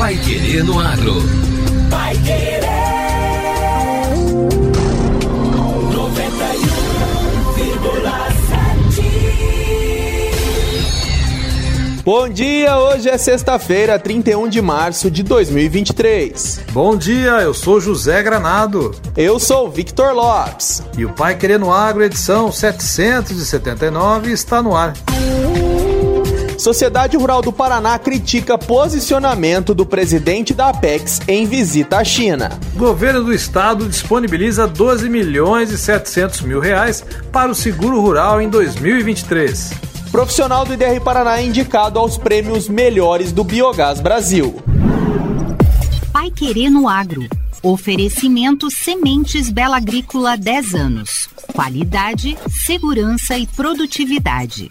Pai Querer no Agro. Pai Querer. 91,7. Bom dia, hoje é sexta-feira, 31 de março de 2023. Bom dia, eu sou José Granado. Eu sou Victor Lopes. E o Pai Querer no Agro, edição 779, está no ar. Sociedade Rural do Paraná critica posicionamento do presidente da Apex em visita à China. Governo do estado disponibiliza 12 milhões e 700 mil reais para o seguro rural em 2023. Profissional do IDR Paraná é indicado aos prêmios melhores do Biogás Brasil. Pai Querer no Agro. Oferecimento Sementes Bela Agrícola 10 anos. Qualidade, segurança e produtividade.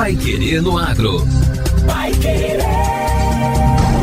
Pai Querer no Agro. Pai Querer.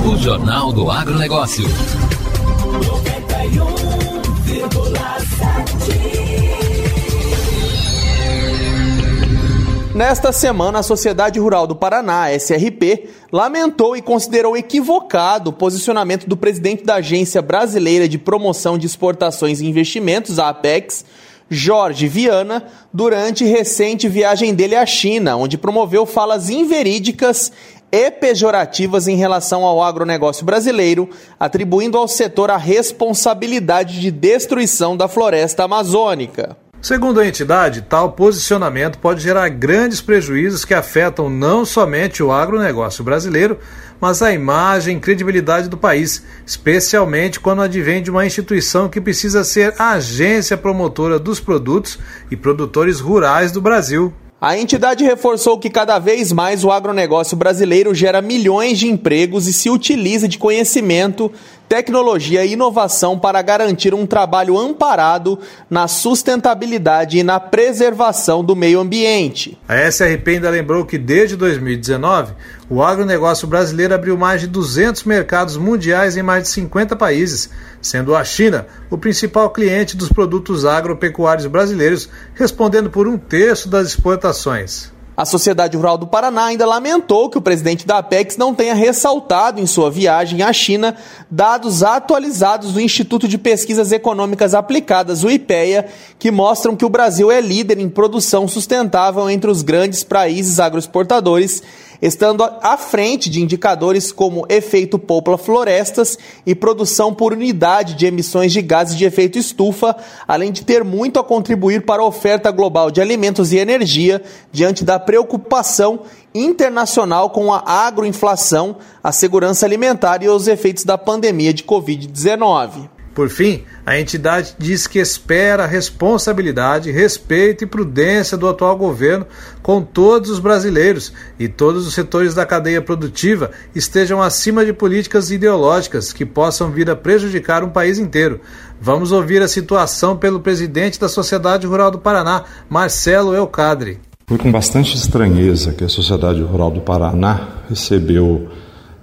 O Jornal do Agronegócio. 91,7. Nesta semana, a Sociedade Rural do Paraná, SRP, lamentou e considerou equivocado o posicionamento do presidente da Agência Brasileira de Promoção de Exportações e Investimentos, a APEX, Jorge Viana durante recente viagem dele à China, onde promoveu falas inverídicas e pejorativas em relação ao agronegócio brasileiro, atribuindo ao setor a responsabilidade de destruição da floresta amazônica. Segundo a entidade, tal posicionamento pode gerar grandes prejuízos que afetam não somente o agronegócio brasileiro, mas a imagem e credibilidade do país, especialmente quando advém de uma instituição que precisa ser a agência promotora dos produtos e produtores rurais do Brasil. A entidade reforçou que cada vez mais o agronegócio brasileiro gera milhões de empregos e se utiliza de conhecimento, tecnologia e inovação para garantir um trabalho amparado na sustentabilidade e na preservação do meio ambiente. A SRP ainda lembrou que desde 2019, o agronegócio brasileiro abriu mais de 200 mercados mundiais em mais de 50 países, sendo a China o principal cliente dos produtos agropecuários brasileiros, respondendo por um terço das exportações. A Sociedade Rural do Paraná ainda lamentou que o presidente da Apex não tenha ressaltado em sua viagem à China dados atualizados do Instituto de Pesquisas Econômicas Aplicadas, o IPEA, que mostram que o Brasil é líder em produção sustentável entre os grandes países agroexportadores estando à frente de indicadores como efeito polpa florestas e produção por unidade de emissões de gases de efeito estufa, além de ter muito a contribuir para a oferta global de alimentos e energia diante da preocupação internacional com a agroinflação, a segurança alimentar e os efeitos da pandemia de Covid-19. Por fim, a entidade diz que espera responsabilidade, respeito e prudência do atual governo com todos os brasileiros e todos os setores da cadeia produtiva estejam acima de políticas ideológicas que possam vir a prejudicar um país inteiro. Vamos ouvir a situação pelo presidente da Sociedade Rural do Paraná, Marcelo Elcadre. Foi com bastante estranheza que a Sociedade Rural do Paraná recebeu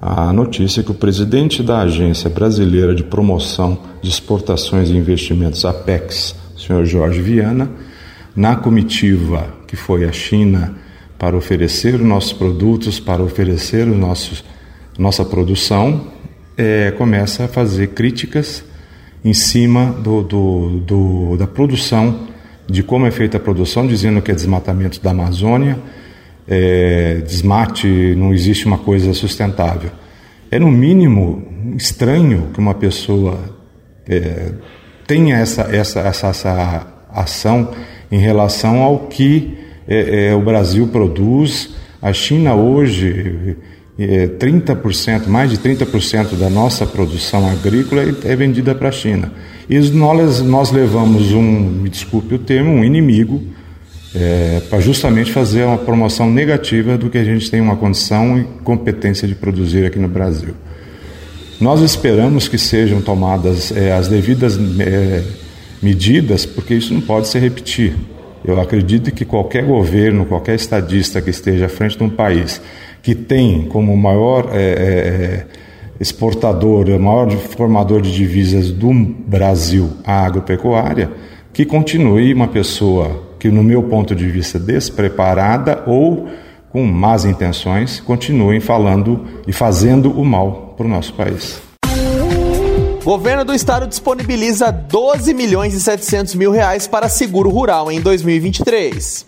a notícia que o presidente da Agência Brasileira de Promoção de Exportações e Investimentos, APEX, senhor Jorge Viana, na comitiva que foi à China para oferecer os nossos produtos, para oferecer o nosso, nossa produção, é, começa a fazer críticas em cima do, do, do, da produção, de como é feita a produção, dizendo que é desmatamento da Amazônia, é, desmate, não existe uma coisa sustentável. É no mínimo estranho que uma pessoa é, tenha essa, essa, essa, essa ação em relação ao que é, é, o Brasil produz. A China hoje, é, 30%, mais de 30% da nossa produção agrícola é, é vendida para a China. E nós, nós levamos um, me desculpe o termo, um inimigo é, para justamente fazer uma promoção negativa do que a gente tem uma condição e competência de produzir aqui no Brasil. Nós esperamos que sejam tomadas é, as devidas é, medidas, porque isso não pode se repetir. Eu acredito que qualquer governo, qualquer estadista que esteja à frente de um país que tem como maior é, é exportador, o maior formador de divisas do Brasil a agropecuária, que continue uma pessoa que, no meu ponto de vista, despreparada ou com más intenções, continuem falando e fazendo o mal para o nosso país. Governo do Estado disponibiliza 12 milhões e 700 mil reais para seguro rural em 2023.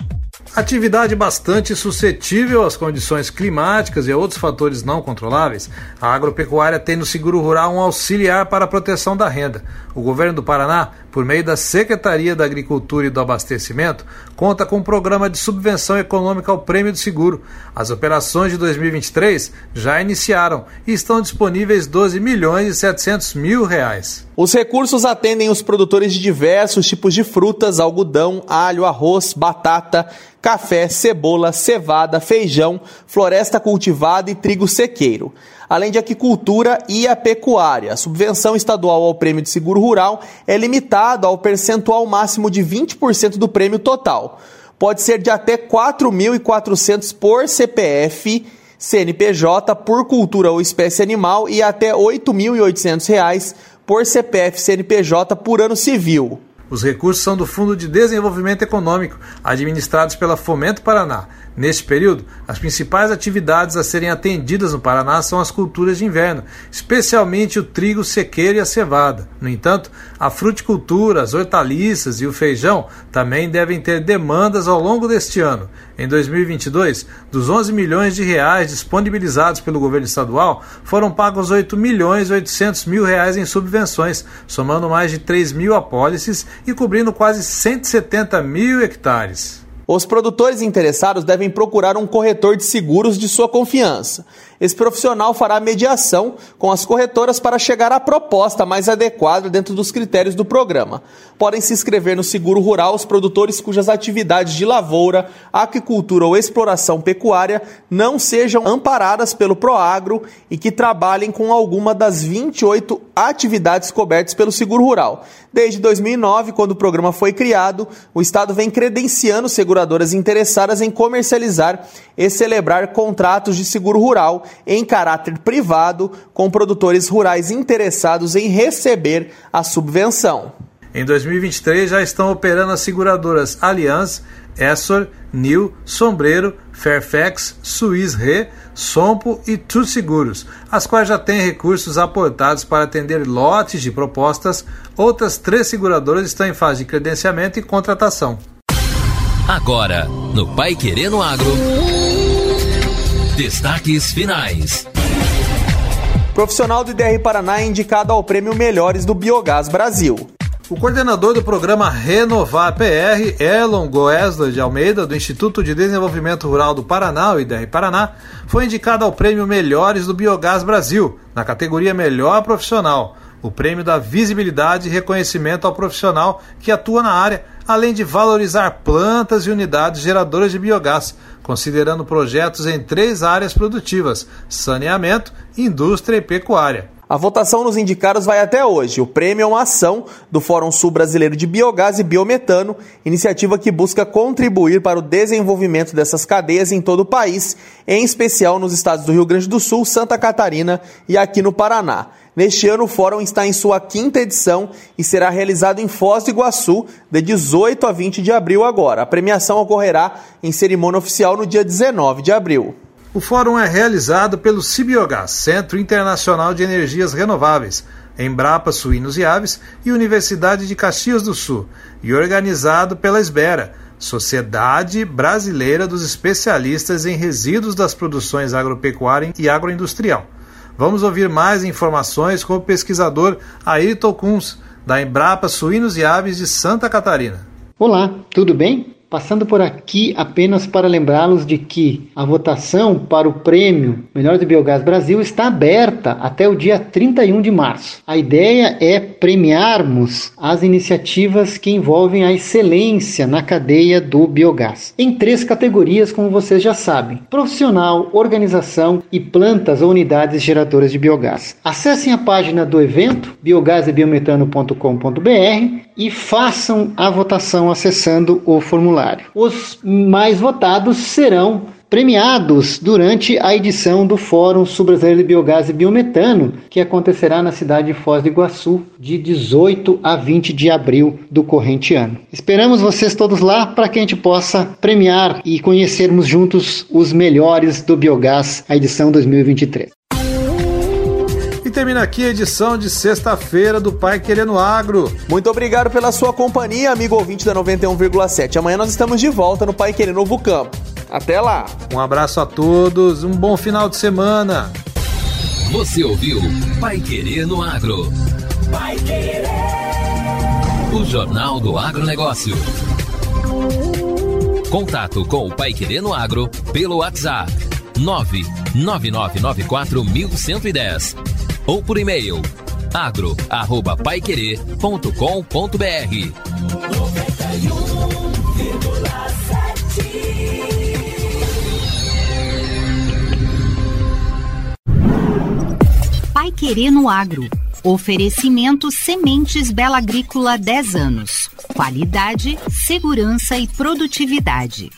Atividade bastante suscetível às condições climáticas e a outros fatores não controláveis, a agropecuária tem no seguro rural um auxiliar para a proteção da renda. O governo do Paraná, por meio da Secretaria da Agricultura e do Abastecimento, conta com um programa de subvenção econômica ao prêmio do seguro. As operações de 2023 já iniciaram e estão disponíveis 12 milhões e 700 mil reais. Os recursos atendem os produtores de diversos tipos de frutas, algodão, alho, arroz, batata, café, cebola, cevada, feijão, floresta cultivada e trigo sequeiro, além de aquicultura e a pecuária. A subvenção estadual ao prêmio de seguro rural é limitada ao percentual máximo de 20% do prêmio total. Pode ser de até 4.400 por CPF CNPJ por cultura ou espécie animal e até R$ 8.800 por CPF CNPJ por ano civil. Os recursos são do Fundo de Desenvolvimento Econômico, administrados pela Fomento Paraná. Neste período, as principais atividades a serem atendidas no Paraná são as culturas de inverno, especialmente o trigo sequeiro e a cevada. No entanto, a fruticultura, as hortaliças e o feijão também devem ter demandas ao longo deste ano. Em 2022, dos 11 milhões de reais disponibilizados pelo governo estadual, foram pagos 8 milhões e 800 mil reais em subvenções, somando mais de 3 mil apólices e cobrindo quase 170 mil hectares. Os produtores interessados devem procurar um corretor de seguros de sua confiança. Esse profissional fará mediação com as corretoras para chegar à proposta mais adequada dentro dos critérios do programa. Podem se inscrever no seguro rural os produtores cujas atividades de lavoura, aquicultura ou exploração pecuária não sejam amparadas pelo Proagro e que trabalhem com alguma das 28 atividades cobertas pelo seguro rural. Desde 2009, quando o programa foi criado, o Estado vem credenciando seguradoras interessadas em comercializar e celebrar contratos de seguro rural em caráter privado com produtores rurais interessados em receber a subvenção. Em 2023 já estão operando as seguradoras Allianz, Essor, New, Sombreiro, Fairfax, Suiz Re, Sompo e Tu Seguros, as quais já têm recursos aportados para atender lotes de propostas. Outras três seguradoras estão em fase de credenciamento e contratação. Agora, no Pai Querendo Agro. Destaques finais. Profissional do IDR Paraná é indicado ao prêmio Melhores do Biogás Brasil. O coordenador do programa Renovar PR, Elon Goesler de Almeida, do Instituto de Desenvolvimento Rural do Paraná, o IDR Paraná, foi indicado ao prêmio Melhores do Biogás Brasil, na categoria Melhor Profissional. O prêmio dá visibilidade e reconhecimento ao profissional que atua na área, além de valorizar plantas e unidades geradoras de biogás, considerando projetos em três áreas produtivas: saneamento, indústria e pecuária. A votação nos indicados vai até hoje. O prêmio é uma ação do Fórum Sul Brasileiro de Biogás e Biometano, iniciativa que busca contribuir para o desenvolvimento dessas cadeias em todo o país, em especial nos estados do Rio Grande do Sul, Santa Catarina e aqui no Paraná. Neste ano, o fórum está em sua quinta edição e será realizado em Foz do Iguaçu, de 18 a 20 de abril agora. A premiação ocorrerá em cerimônia oficial no dia 19 de abril. O fórum é realizado pelo Cibiogás, Centro Internacional de Energias Renováveis, Embrapa Suínos e Aves e Universidade de Caxias do Sul, e organizado pela Esbera, Sociedade Brasileira dos Especialistas em Resíduos das Produções Agropecuária e Agroindustrial. Vamos ouvir mais informações com o pesquisador Ayrton Kunz, da Embrapa Suínos e Aves de Santa Catarina. Olá, tudo bem? Passando por aqui apenas para lembrá-los de que a votação para o prêmio Melhor do Biogás Brasil está aberta até o dia 31 de março. A ideia é premiarmos as iniciativas que envolvem a excelência na cadeia do biogás, em três categorias, como vocês já sabem: profissional, organização e plantas ou unidades geradoras de biogás. Acessem a página do evento biogaseBiometano.com.br e façam a votação acessando o formulário. Os mais votados serão premiados durante a edição do Fórum Sul-Brasileiro de Biogás e Biometano, que acontecerá na cidade de Foz do Iguaçu, de 18 a 20 de abril do corrente ano. Esperamos vocês todos lá para que a gente possa premiar e conhecermos juntos os melhores do biogás, a edição 2023 termina aqui a edição de sexta-feira do Pai Querendo Agro. Muito obrigado pela sua companhia, amigo ouvinte da 91,7. Amanhã nós estamos de volta no Pai Querendo Novo Campo. Até lá. Um abraço a todos, um bom final de semana. Você ouviu Pai Querendo Agro. Pai Querer. O Jornal do Agronegócio. Contato com o Pai Querendo Agro pelo WhatsApp 999941110 ou por e-mail agro@paiquerê.com.br. Pai Querer no Agro. Oferecimento Sementes Bela Agrícola 10 anos. Qualidade, segurança e produtividade.